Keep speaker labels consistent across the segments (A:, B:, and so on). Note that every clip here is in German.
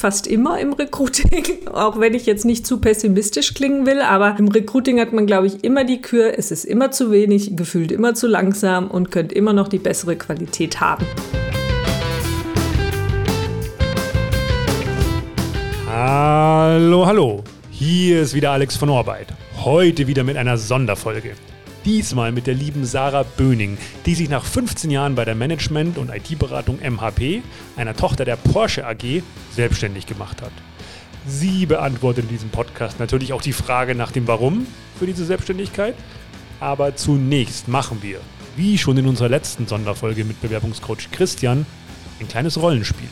A: fast immer im Recruiting, auch wenn ich jetzt nicht zu pessimistisch klingen will, aber im Recruiting hat man, glaube ich, immer die Kür, es ist immer zu wenig, gefühlt immer zu langsam und könnt immer noch die bessere Qualität haben.
B: Hallo, hallo. Hier ist wieder Alex von Orbeit. Heute wieder mit einer Sonderfolge. Diesmal mit der lieben Sarah Böning, die sich nach 15 Jahren bei der Management- und IT-Beratung MHP, einer Tochter der Porsche AG, selbstständig gemacht hat. Sie beantwortet in diesem Podcast natürlich auch die Frage nach dem Warum für diese Selbstständigkeit. Aber zunächst machen wir, wie schon in unserer letzten Sonderfolge mit Bewerbungscoach Christian, ein kleines Rollenspiel.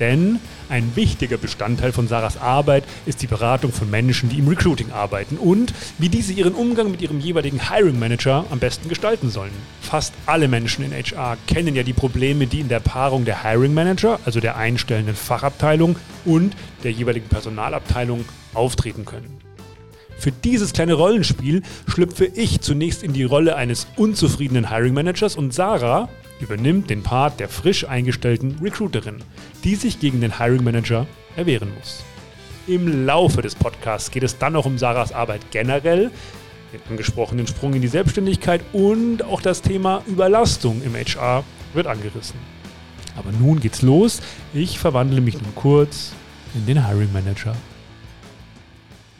B: Denn ein wichtiger Bestandteil von Sarahs Arbeit ist die Beratung von Menschen, die im Recruiting arbeiten und wie diese ihren Umgang mit ihrem jeweiligen Hiring Manager am besten gestalten sollen. Fast alle Menschen in HR kennen ja die Probleme, die in der Paarung der Hiring Manager, also der einstellenden Fachabteilung und der jeweiligen Personalabteilung auftreten können. Für dieses kleine Rollenspiel schlüpfe ich zunächst in die Rolle eines unzufriedenen Hiring Managers und Sarah übernimmt den Part der frisch eingestellten Recruiterin, die sich gegen den Hiring Manager erwehren muss. Im Laufe des Podcasts geht es dann noch um Sarahs Arbeit generell, den angesprochenen Sprung in die Selbstständigkeit und auch das Thema Überlastung im HR wird angerissen. Aber nun geht's los. Ich verwandle mich nun kurz in den Hiring Manager.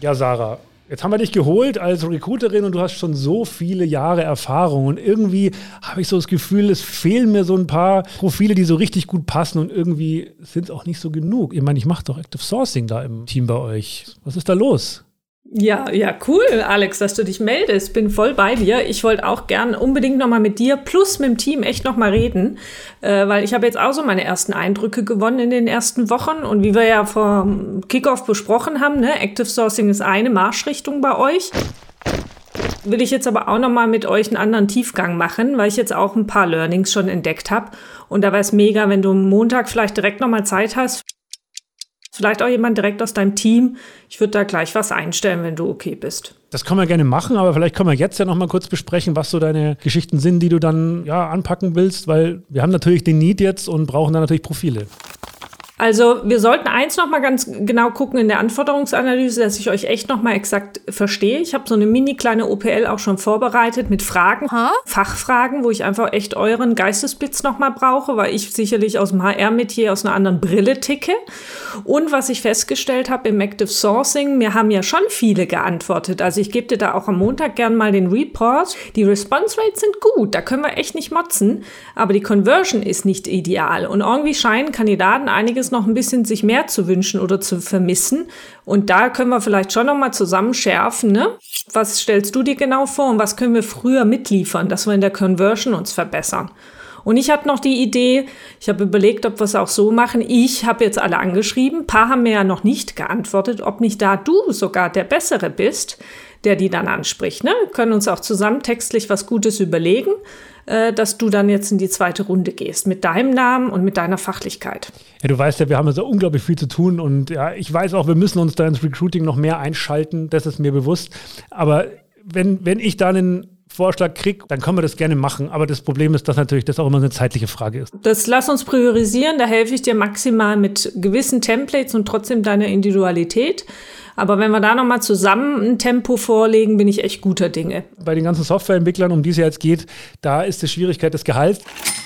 B: Ja, Sarah, Jetzt haben wir dich geholt als Recruiterin und du hast schon so viele Jahre Erfahrung. Und irgendwie habe ich so das Gefühl, es fehlen mir so ein paar Profile, die so richtig gut passen und irgendwie sind es auch nicht so genug. Ich meine, ich mache doch Active Sourcing da im Team bei euch. Was ist da los?
A: Ja, ja, cool, Alex, dass du dich meldest. Bin voll bei dir. Ich wollte auch gern unbedingt noch mal mit dir plus mit dem Team echt noch mal reden, äh, weil ich habe jetzt auch so meine ersten Eindrücke gewonnen in den ersten Wochen und wie wir ja vor Kickoff besprochen haben, ne, Active Sourcing ist eine Marschrichtung bei euch. Will ich jetzt aber auch noch mal mit euch einen anderen Tiefgang machen, weil ich jetzt auch ein paar Learnings schon entdeckt habe und da wäre es mega, wenn du Montag vielleicht direkt noch mal Zeit hast Vielleicht auch jemand direkt aus deinem Team. Ich würde da gleich was einstellen, wenn du okay bist.
B: Das können wir gerne machen, aber vielleicht können wir jetzt ja noch mal kurz besprechen, was so deine Geschichten sind, die du dann ja anpacken willst, weil wir haben natürlich den Need jetzt und brauchen dann natürlich Profile.
A: Also wir sollten eins noch mal ganz genau gucken in der Anforderungsanalyse, dass ich euch echt noch mal exakt verstehe. Ich habe so eine mini kleine OPL auch schon vorbereitet mit Fragen, huh? Fachfragen, wo ich einfach echt euren Geistesblitz noch mal brauche, weil ich sicherlich aus dem HR-Metier aus einer anderen Brille ticke. Und was ich festgestellt habe im Active Sourcing, mir haben ja schon viele geantwortet. Also ich gebe dir da auch am Montag gern mal den Report. Die Response Rates sind gut, da können wir echt nicht motzen, aber die Conversion ist nicht ideal. Und irgendwie scheinen Kandidaten einiges noch ein bisschen sich mehr zu wünschen oder zu vermissen. Und da können wir vielleicht schon noch mal zusammen schärfen, ne? Was stellst du dir genau vor und was können wir früher mitliefern, dass wir in der Conversion uns verbessern? Und ich hatte noch die Idee, ich habe überlegt, ob wir es auch so machen. Ich habe jetzt alle angeschrieben, ein paar haben mir ja noch nicht geantwortet, ob nicht da du sogar der Bessere bist, der die dann anspricht. Ne? Wir können uns auch zusammen textlich was Gutes überlegen. Äh, dass du dann jetzt in die zweite Runde gehst mit deinem Namen und mit deiner Fachlichkeit.
B: Ja, du weißt ja, wir haben so unglaublich viel zu tun und ja, ich weiß auch, wir müssen uns da ins Recruiting noch mehr einschalten, das ist mir bewusst. Aber wenn, wenn ich da einen Vorschlag kriege, dann können wir das gerne machen. Aber das Problem ist, dass natürlich das auch immer eine zeitliche Frage ist.
A: Das lass uns priorisieren. Da helfe ich dir maximal mit gewissen Templates und trotzdem deiner Individualität. Aber wenn wir da nochmal zusammen ein Tempo vorlegen, bin ich echt guter Dinge.
B: Bei den ganzen Softwareentwicklern, um die es jetzt geht, da ist die Schwierigkeit des Gehalts.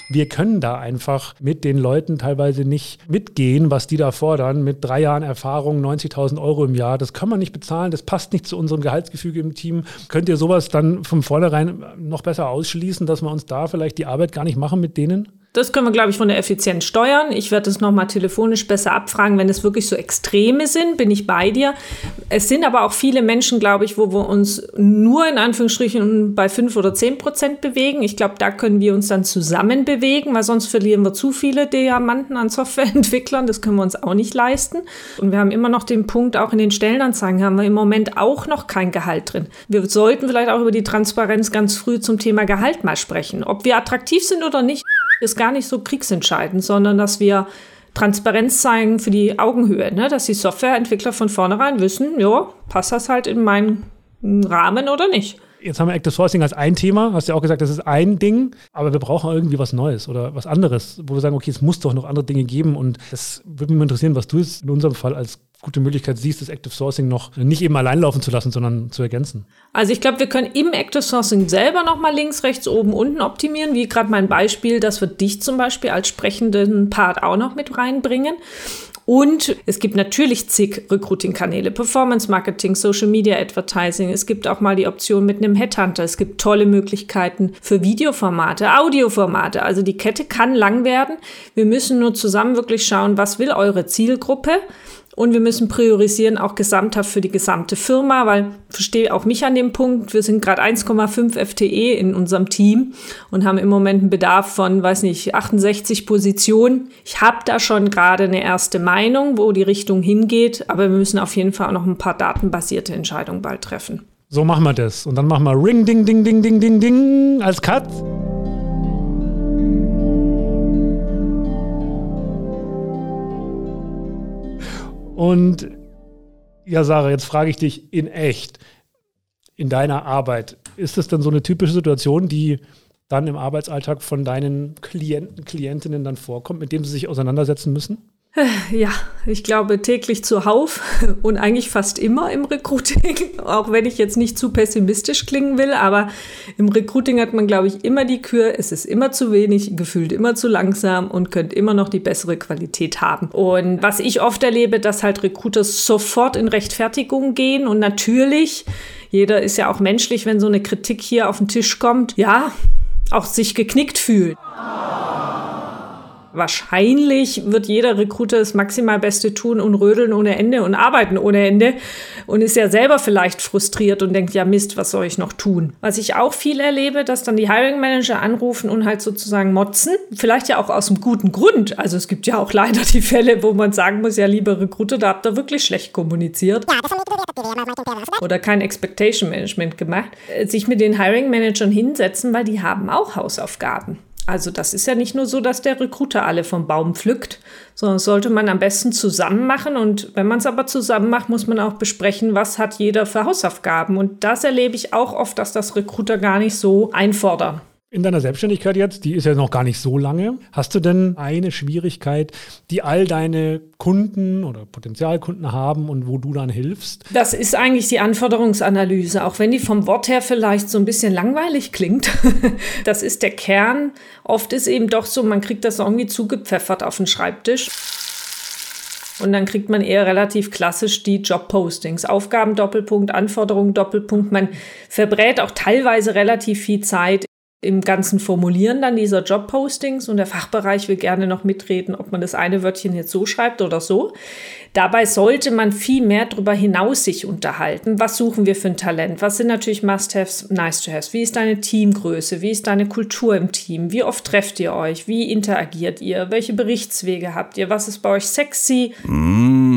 B: Wir können da einfach mit den Leuten teilweise nicht mitgehen, was die da fordern. Mit drei Jahren Erfahrung, 90.000 Euro im Jahr, das kann man nicht bezahlen. Das passt nicht zu unserem Gehaltsgefüge im Team. Könnt ihr sowas dann von vornherein noch besser ausschließen, dass wir uns da vielleicht die Arbeit gar nicht machen mit denen?
A: Das können wir, glaube ich, von der Effizienz steuern. Ich werde es nochmal telefonisch besser abfragen, wenn es wirklich so Extreme sind, bin ich bei dir. Es sind aber auch viele Menschen, glaube ich, wo wir uns nur in Anführungsstrichen bei fünf oder zehn Prozent bewegen. Ich glaube, da können wir uns dann zusammen bewegen, weil sonst verlieren wir zu viele Diamanten an Softwareentwicklern. Das können wir uns auch nicht leisten. Und wir haben immer noch den Punkt, auch in den Stellenanzeigen haben wir im Moment auch noch kein Gehalt drin. Wir sollten vielleicht auch über die Transparenz ganz früh zum Thema Gehalt mal sprechen. Ob wir attraktiv sind oder nicht, ist gar nicht so kriegsentscheidend, sondern dass wir Transparenz zeigen für die Augenhöhe, ne? dass die Softwareentwickler von vornherein wissen, ja, passt das halt in meinen Rahmen oder nicht.
B: Jetzt haben wir Active Sourcing als ein Thema, hast ja auch gesagt, das ist ein Ding, aber wir brauchen irgendwie was Neues oder was anderes, wo wir sagen, okay, es muss doch noch andere Dinge geben und das würde mich interessieren, was du jetzt in unserem Fall als gute Möglichkeit siehst, das Active Sourcing noch nicht eben allein laufen zu lassen, sondern zu ergänzen?
A: Also ich glaube, wir können im Active Sourcing selber noch mal links, rechts, oben, unten optimieren, wie gerade mein Beispiel, dass wir dich zum Beispiel als sprechenden Part auch noch mit reinbringen. Und es gibt natürlich zig Recruiting-Kanäle, Performance Marketing, Social Media Advertising. Es gibt auch mal die Option mit einem Headhunter. Es gibt tolle Möglichkeiten für Videoformate, Audioformate. Also die Kette kann lang werden. Wir müssen nur zusammen wirklich schauen, was will eure Zielgruppe? Und wir müssen priorisieren, auch gesamthaft für die gesamte Firma, weil verstehe auch mich an dem Punkt. Wir sind gerade 1,5 FTE in unserem Team und haben im Moment einen Bedarf von, weiß nicht, 68 Positionen. Ich habe da schon gerade eine erste Meinung, wo die Richtung hingeht, aber wir müssen auf jeden Fall auch noch ein paar datenbasierte Entscheidungen bald treffen.
B: So machen wir das. Und dann machen wir Ring, Ding, Ding, Ding, Ding, Ding, Ding als Cut. Und ja, Sarah, jetzt frage ich dich in echt, in deiner Arbeit, ist das dann so eine typische Situation, die dann im Arbeitsalltag von deinen Klienten, Klientinnen dann vorkommt, mit dem sie sich auseinandersetzen müssen?
A: Ja, ich glaube täglich zuhauf und eigentlich fast immer im Recruiting, auch wenn ich jetzt nicht zu pessimistisch klingen will, aber im Recruiting hat man, glaube ich, immer die Kür, es ist immer zu wenig, gefühlt immer zu langsam und könnte immer noch die bessere Qualität haben. Und was ich oft erlebe, dass halt Recruiter sofort in Rechtfertigung gehen und natürlich, jeder ist ja auch menschlich, wenn so eine Kritik hier auf den Tisch kommt, ja, auch sich geknickt fühlen wahrscheinlich wird jeder Recruiter das maximal Beste tun und rödeln ohne Ende und arbeiten ohne Ende und ist ja selber vielleicht frustriert und denkt, ja Mist, was soll ich noch tun? Was ich auch viel erlebe, dass dann die Hiring Manager anrufen und halt sozusagen motzen, vielleicht ja auch aus einem guten Grund. Also es gibt ja auch leider die Fälle, wo man sagen muss, ja liebe Recruiter, da habt ihr wirklich schlecht kommuniziert oder kein Expectation Management gemacht, sich mit den Hiring Managern hinsetzen, weil die haben auch Hausaufgaben. Also das ist ja nicht nur so, dass der Recruiter alle vom Baum pflückt, sondern das sollte man am besten zusammen machen. Und wenn man es aber zusammen macht, muss man auch besprechen, was hat jeder für Hausaufgaben. Und das erlebe ich auch oft, dass das Recruiter gar nicht so einfordern
B: in deiner Selbstständigkeit jetzt, die ist ja noch gar nicht so lange, hast du denn eine Schwierigkeit, die all deine Kunden oder Potenzialkunden haben und wo du dann hilfst?
A: Das ist eigentlich die Anforderungsanalyse, auch wenn die vom Wort her vielleicht so ein bisschen langweilig klingt. das ist der Kern. Oft ist eben doch so, man kriegt das irgendwie zugepfeffert auf den Schreibtisch. Und dann kriegt man eher relativ klassisch die Jobpostings. Aufgaben Doppelpunkt, Anforderungen Doppelpunkt. Man verbrät auch teilweise relativ viel Zeit im ganzen Formulieren dann dieser Jobpostings und der Fachbereich will gerne noch mitreden, ob man das eine Wörtchen jetzt so schreibt oder so. Dabei sollte man viel mehr darüber hinaus sich unterhalten. Was suchen wir für ein Talent? Was sind natürlich Must-Haves, Nice-to-Haves? Wie ist deine Teamgröße? Wie ist deine Kultur im Team? Wie oft trefft ihr euch? Wie interagiert ihr? Welche Berichtswege habt ihr? Was ist bei euch sexy? Mm.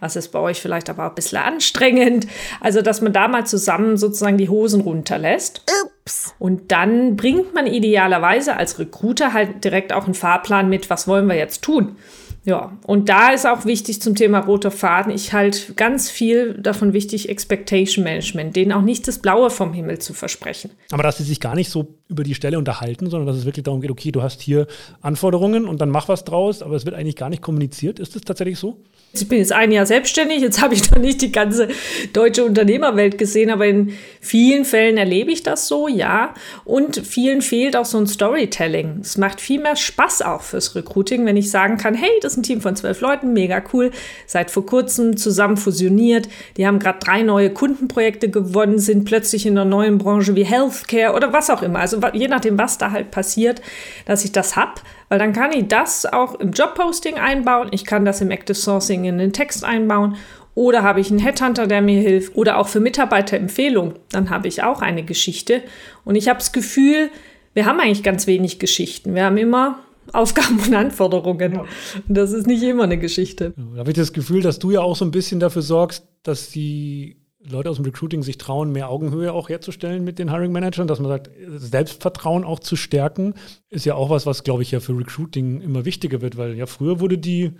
A: Was ist bei euch vielleicht aber auch ein bisschen anstrengend? Also, dass man da mal zusammen sozusagen die Hosen runterlässt. Ups. Und dann bringt man idealerweise als Recruiter halt direkt auch einen Fahrplan mit, was wollen wir jetzt tun? Ja, und da ist auch wichtig zum Thema roter Faden, ich halte ganz viel davon wichtig, Expectation Management, denen auch nicht das Blaue vom Himmel zu versprechen.
B: Aber dass sie sich gar nicht so über die Stelle unterhalten, sondern dass es wirklich darum geht, okay, du hast hier Anforderungen und dann mach was draus, aber es wird eigentlich gar nicht kommuniziert. Ist das tatsächlich so?
A: Ich bin jetzt ein Jahr selbstständig, jetzt habe ich noch nicht die ganze deutsche Unternehmerwelt gesehen, aber in vielen Fällen erlebe ich das so, ja. Und vielen fehlt auch so ein Storytelling. Es macht viel mehr Spaß auch fürs Recruiting, wenn ich sagen kann, hey, das ist ein Team von zwölf Leuten, mega cool, seit vor kurzem zusammen fusioniert, die haben gerade drei neue Kundenprojekte gewonnen, sind plötzlich in einer neuen Branche wie Healthcare oder was auch immer. Also je nachdem, was da halt passiert, dass ich das habe weil dann kann ich das auch im Jobposting einbauen, ich kann das im Active Sourcing in den Text einbauen oder habe ich einen Headhunter, der mir hilft oder auch für Mitarbeiterempfehlung, dann habe ich auch eine Geschichte und ich habe das Gefühl, wir haben eigentlich ganz wenig Geschichten. Wir haben immer Aufgaben und Anforderungen. Ja. Und das ist nicht immer eine Geschichte.
B: Da habe ich das Gefühl, dass du ja auch so ein bisschen dafür sorgst, dass die Leute aus dem Recruiting sich trauen, mehr Augenhöhe auch herzustellen mit den Hiring Managern, dass man sagt, Selbstvertrauen auch zu stärken, ist ja auch was, was, glaube ich, ja für Recruiting immer wichtiger wird, weil ja früher wurde die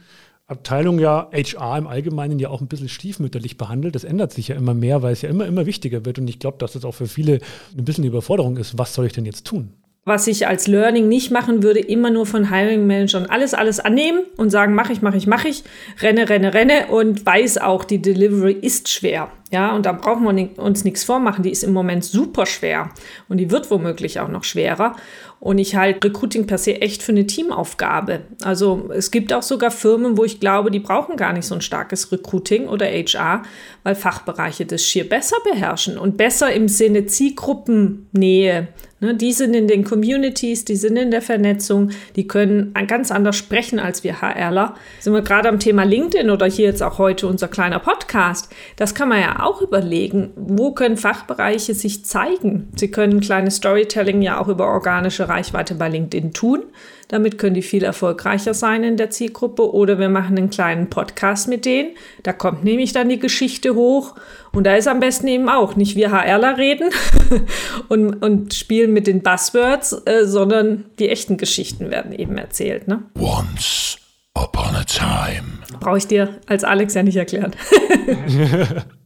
B: Abteilung ja HR im Allgemeinen ja auch ein bisschen stiefmütterlich behandelt. Das ändert sich ja immer mehr, weil es ja immer, immer wichtiger wird. Und ich glaube, dass das auch für viele ein bisschen eine Überforderung ist. Was soll ich denn jetzt tun?
A: was ich als Learning nicht machen würde, immer nur von Hiring Managern alles, alles annehmen und sagen, mache ich, mache ich, mache ich, renne, renne, renne und weiß auch, die Delivery ist schwer. Ja, und da brauchen wir uns nichts vormachen. Die ist im Moment super schwer und die wird womöglich auch noch schwerer. Und ich halte Recruiting per se echt für eine Teamaufgabe. Also es gibt auch sogar Firmen, wo ich glaube, die brauchen gar nicht so ein starkes Recruiting oder HR, weil Fachbereiche das schier besser beherrschen und besser im Sinne Zielgruppennähe. Ne, die sind in den Communities, die sind in der Vernetzung, die können ganz anders sprechen als wir HRler. Sind wir gerade am Thema LinkedIn oder hier jetzt auch heute unser kleiner Podcast. Das kann man ja auch überlegen. Wo können Fachbereiche sich zeigen? Sie können kleines Storytelling ja auch über organische Reichweite bei LinkedIn tun. Damit können die viel erfolgreicher sein in der Zielgruppe. Oder wir machen einen kleinen Podcast mit denen. Da kommt nämlich dann die Geschichte hoch. Und da ist am besten eben auch nicht wir HRler reden und, und spielen mit den Buzzwords, äh, sondern die echten Geschichten werden eben erzählt. Ne? Once upon a time. Brauche ich dir als Alex ja nicht erklären.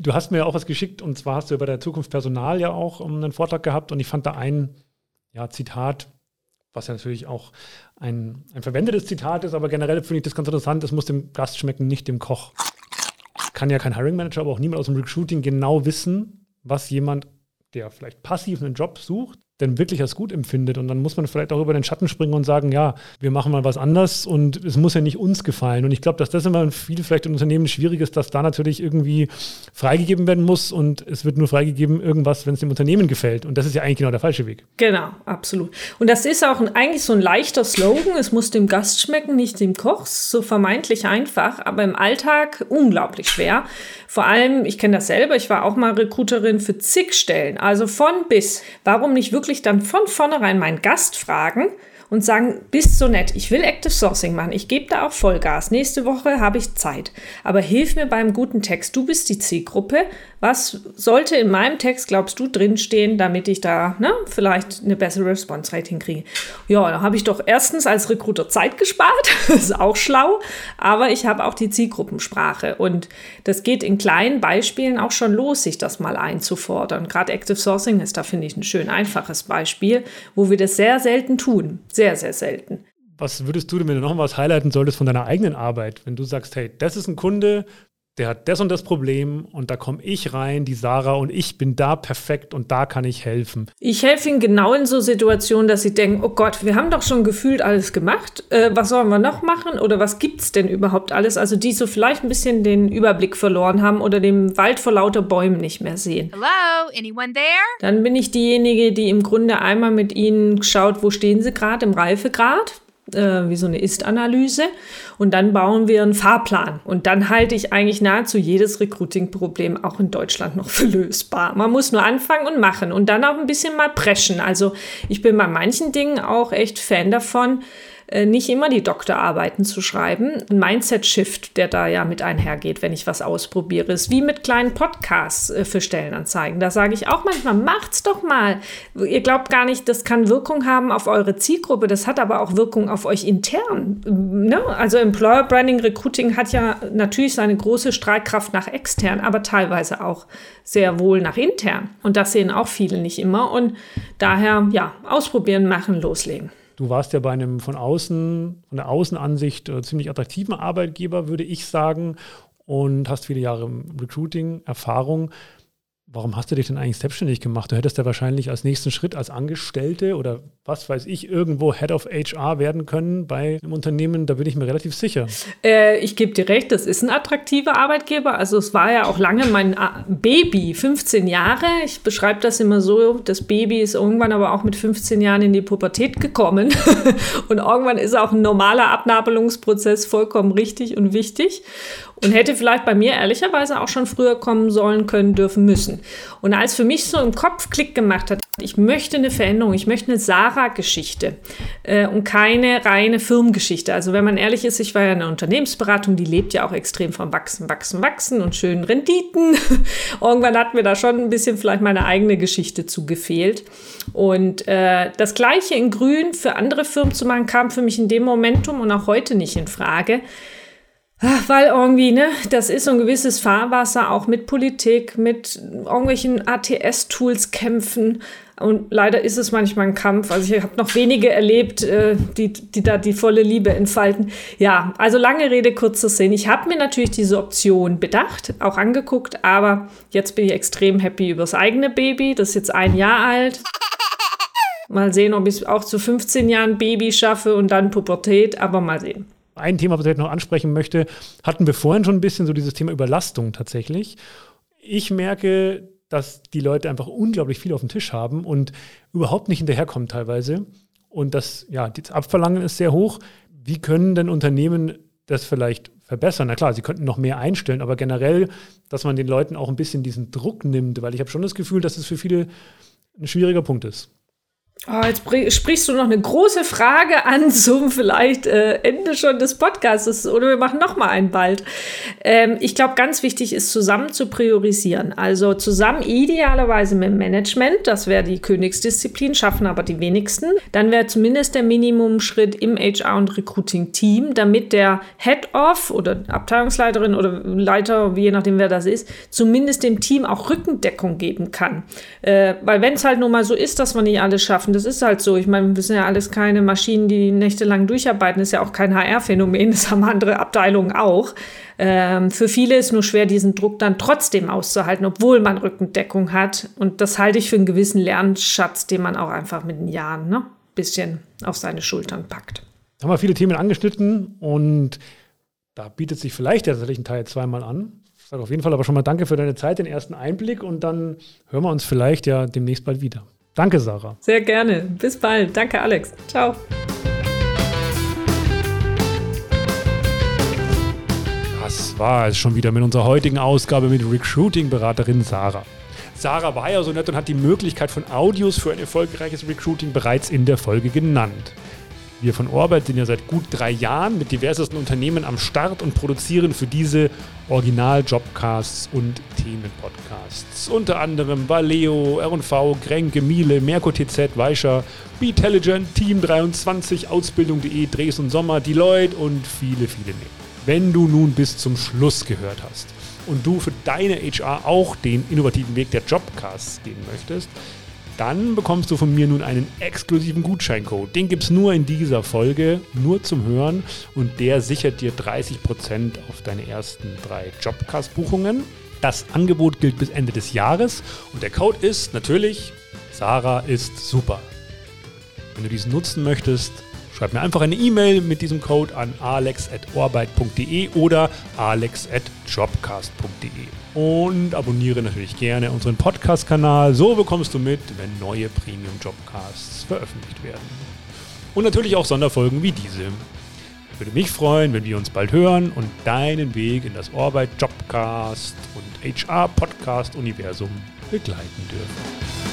B: du hast mir ja auch was geschickt und zwar hast du bei der Zukunft Personal ja auch um, einen Vortrag gehabt und ich fand da ein ja, Zitat was ja natürlich auch ein, ein verwendetes Zitat ist, aber generell finde ich das ganz interessant, es muss dem Gast schmecken, nicht dem Koch. Kann ja kein Hiring Manager, aber auch niemand aus dem Recruiting genau wissen, was jemand, der vielleicht passiv einen Job sucht, denn wirklich als gut empfindet. Und dann muss man vielleicht auch über den Schatten springen und sagen, ja, wir machen mal was anders und es muss ja nicht uns gefallen. Und ich glaube, dass das immer viel vielleicht in Unternehmen schwierig ist, dass da natürlich irgendwie freigegeben werden muss und es wird nur freigegeben irgendwas, wenn es dem Unternehmen gefällt. Und das ist ja eigentlich genau der falsche Weg.
A: Genau, absolut. Und das ist auch ein, eigentlich so ein leichter Slogan. Es muss dem Gast schmecken, nicht dem Koch. So vermeintlich einfach, aber im Alltag unglaublich schwer. Vor allem, ich kenne das selber, ich war auch mal Recruiterin für zig Stellen, also von bis. Warum nicht wirklich dann von vornherein meinen Gast fragen, und sagen, bist so nett, ich will Active Sourcing machen, ich gebe da auch Vollgas, nächste Woche habe ich Zeit, aber hilf mir beim guten Text, du bist die Zielgruppe, was sollte in meinem Text, glaubst du, drinstehen, damit ich da ne, vielleicht eine bessere Response-Rate hinkriege? Ja, da habe ich doch erstens als Recruiter Zeit gespart, ist auch schlau, aber ich habe auch die Zielgruppensprache und das geht in kleinen Beispielen auch schon los, sich das mal einzufordern. Gerade Active Sourcing ist da, finde ich, ein schön einfaches Beispiel, wo wir das sehr selten tun. Sehr, sehr selten.
B: Was würdest du, wenn du noch was highlighten solltest von deiner eigenen Arbeit, wenn du sagst, hey, das ist ein Kunde, der hat das und das Problem und da komme ich rein, die Sarah, und ich bin da perfekt und da kann ich helfen.
A: Ich helfe ihnen genau in so Situationen, dass sie denken, oh Gott, wir haben doch schon gefühlt alles gemacht. Äh, was sollen wir noch machen oder was gibt es denn überhaupt alles? Also die so vielleicht ein bisschen den Überblick verloren haben oder den Wald vor lauter Bäumen nicht mehr sehen. Hello, anyone there? Dann bin ich diejenige, die im Grunde einmal mit ihnen schaut, wo stehen sie gerade im Reifegrad äh, wie so eine Ist-Analyse. Und dann bauen wir einen Fahrplan. Und dann halte ich eigentlich nahezu jedes Recruiting-Problem auch in Deutschland noch für lösbar. Man muss nur anfangen und machen und dann auch ein bisschen mal preschen. Also ich bin bei manchen Dingen auch echt Fan davon, nicht immer die Doktorarbeiten zu schreiben. Ein Mindset-Shift, der da ja mit einhergeht, wenn ich was ausprobiere, ist wie mit kleinen Podcasts äh, für Stellenanzeigen. Da sage ich auch manchmal, macht's doch mal. Ihr glaubt gar nicht, das kann Wirkung haben auf eure Zielgruppe, das hat aber auch Wirkung auf euch intern. Ne? Also Employer Branding Recruiting hat ja natürlich seine große Streitkraft nach extern, aber teilweise auch sehr wohl nach intern. Und das sehen auch viele nicht immer. Und daher, ja, ausprobieren, machen, loslegen.
B: Du warst ja bei einem von außen, von der Außenansicht äh, ziemlich attraktiven Arbeitgeber, würde ich sagen, und hast viele Jahre Recruiting, Erfahrung. Warum hast du dich denn eigentlich selbstständig gemacht? Du hättest ja wahrscheinlich als nächsten Schritt als Angestellte oder was weiß ich, irgendwo Head of HR werden können bei einem Unternehmen. Da bin ich mir relativ sicher.
A: Äh, ich gebe dir recht, das ist ein attraktiver Arbeitgeber. Also es war ja auch lange mein äh, Baby, 15 Jahre. Ich beschreibe das immer so, das Baby ist irgendwann aber auch mit 15 Jahren in die Pubertät gekommen. und irgendwann ist auch ein normaler Abnabelungsprozess vollkommen richtig und wichtig und hätte vielleicht bei mir ehrlicherweise auch schon früher kommen sollen, können, dürfen, müssen. Und als für mich so im Kopf Klick gemacht hat, ich möchte eine Veränderung, ich möchte eine Sarah-Geschichte äh, und keine reine Firmengeschichte. Also wenn man ehrlich ist, ich war ja in einer Unternehmensberatung, die lebt ja auch extrem vom Wachsen, Wachsen, Wachsen und schönen Renditen. Irgendwann hat mir da schon ein bisschen vielleicht meine eigene Geschichte zu gefehlt. Und äh, das Gleiche in Grün für andere Firmen zu machen, kam für mich in dem Momentum und auch heute nicht in Frage weil irgendwie, ne, das ist so ein gewisses Fahrwasser, auch mit Politik, mit irgendwelchen ATS-Tools kämpfen. Und leider ist es manchmal ein Kampf. Also ich habe noch wenige erlebt, äh, die, die da die volle Liebe entfalten. Ja, also lange Rede, kurzer Sinn. Ich habe mir natürlich diese Option bedacht, auch angeguckt, aber jetzt bin ich extrem happy über das eigene Baby. Das ist jetzt ein Jahr alt. Mal sehen, ob ich es auch zu 15 Jahren Baby schaffe und dann Pubertät, aber mal sehen.
B: Ein Thema, was ich noch ansprechen möchte, hatten wir vorhin schon ein bisschen so dieses Thema Überlastung tatsächlich. Ich merke, dass die Leute einfach unglaublich viel auf dem Tisch haben und überhaupt nicht hinterherkommen teilweise. Und das, ja, das Abverlangen ist sehr hoch. Wie können denn Unternehmen das vielleicht verbessern? Na klar, sie könnten noch mehr einstellen, aber generell, dass man den Leuten auch ein bisschen diesen Druck nimmt, weil ich habe schon das Gefühl, dass es für viele ein schwieriger Punkt ist.
A: Oh, jetzt sprichst du noch eine große Frage an zum vielleicht äh, Ende schon des Podcasts oder wir machen noch mal einen bald. Ähm, ich glaube, ganz wichtig ist zusammen zu priorisieren. Also zusammen idealerweise mit dem Management, das wäre die Königsdisziplin, schaffen aber die wenigsten. Dann wäre zumindest der Minimumschritt im HR und Recruiting Team, damit der Head-Off oder Abteilungsleiterin oder Leiter, je nachdem wer das ist, zumindest dem Team auch Rückendeckung geben kann. Äh, weil wenn es halt nun mal so ist, dass wir nicht alles schaffen, das ist halt so. Ich meine, wir sind ja alles keine Maschinen, die nächtelang durcharbeiten. Das ist ja auch kein HR-Phänomen. Das haben andere Abteilungen auch. Ähm, für viele ist nur schwer, diesen Druck dann trotzdem auszuhalten, obwohl man Rückendeckung hat. Und das halte ich für einen gewissen Lernschatz, den man auch einfach mit den Jahren ne, bisschen auf seine Schultern packt.
B: Haben wir viele Themen angeschnitten und da bietet sich vielleicht tatsächlich ein Teil zweimal an. Ich sage auf jeden Fall aber schon mal danke für deine Zeit, den ersten Einblick und dann hören wir uns vielleicht ja demnächst bald wieder. Danke, Sarah.
A: Sehr gerne. Bis bald. Danke, Alex. Ciao.
B: Das war es schon wieder mit unserer heutigen Ausgabe mit Recruiting-Beraterin Sarah. Sarah war ja so nett und hat die Möglichkeit von Audios für ein erfolgreiches Recruiting bereits in der Folge genannt. Wir von Orbit sind ja seit gut drei Jahren mit diversesten Unternehmen am Start und produzieren für diese Original-Jobcasts und Themenpodcasts. Unter anderem Valeo, R&V, Grenke, Miele, Merco TZ, Weischer, Betelligent, Team23, Ausbildung.de, Dresden Sommer, Deloitte und viele, viele mehr. Wenn du nun bis zum Schluss gehört hast und du für deine HR auch den innovativen Weg der Jobcasts gehen möchtest, dann bekommst du von mir nun einen exklusiven Gutscheincode. Den gibt es nur in dieser Folge, nur zum Hören und der sichert dir 30% auf deine ersten drei Jobcast-Buchungen. Das Angebot gilt bis Ende des Jahres und der Code ist natürlich Sarah ist super. Wenn du diesen nutzen möchtest, schreib mir einfach eine E-Mail mit diesem Code an alex.orbeit.de oder alex.jobcast.de und abonniere natürlich gerne unseren Podcast-Kanal. So bekommst du mit, wenn neue Premium-Jobcasts veröffentlicht werden. Und natürlich auch Sonderfolgen wie diese. Würde mich freuen, wenn wir uns bald hören und deinen Weg in das Orbit Jobcast und HR Podcast Universum begleiten dürfen.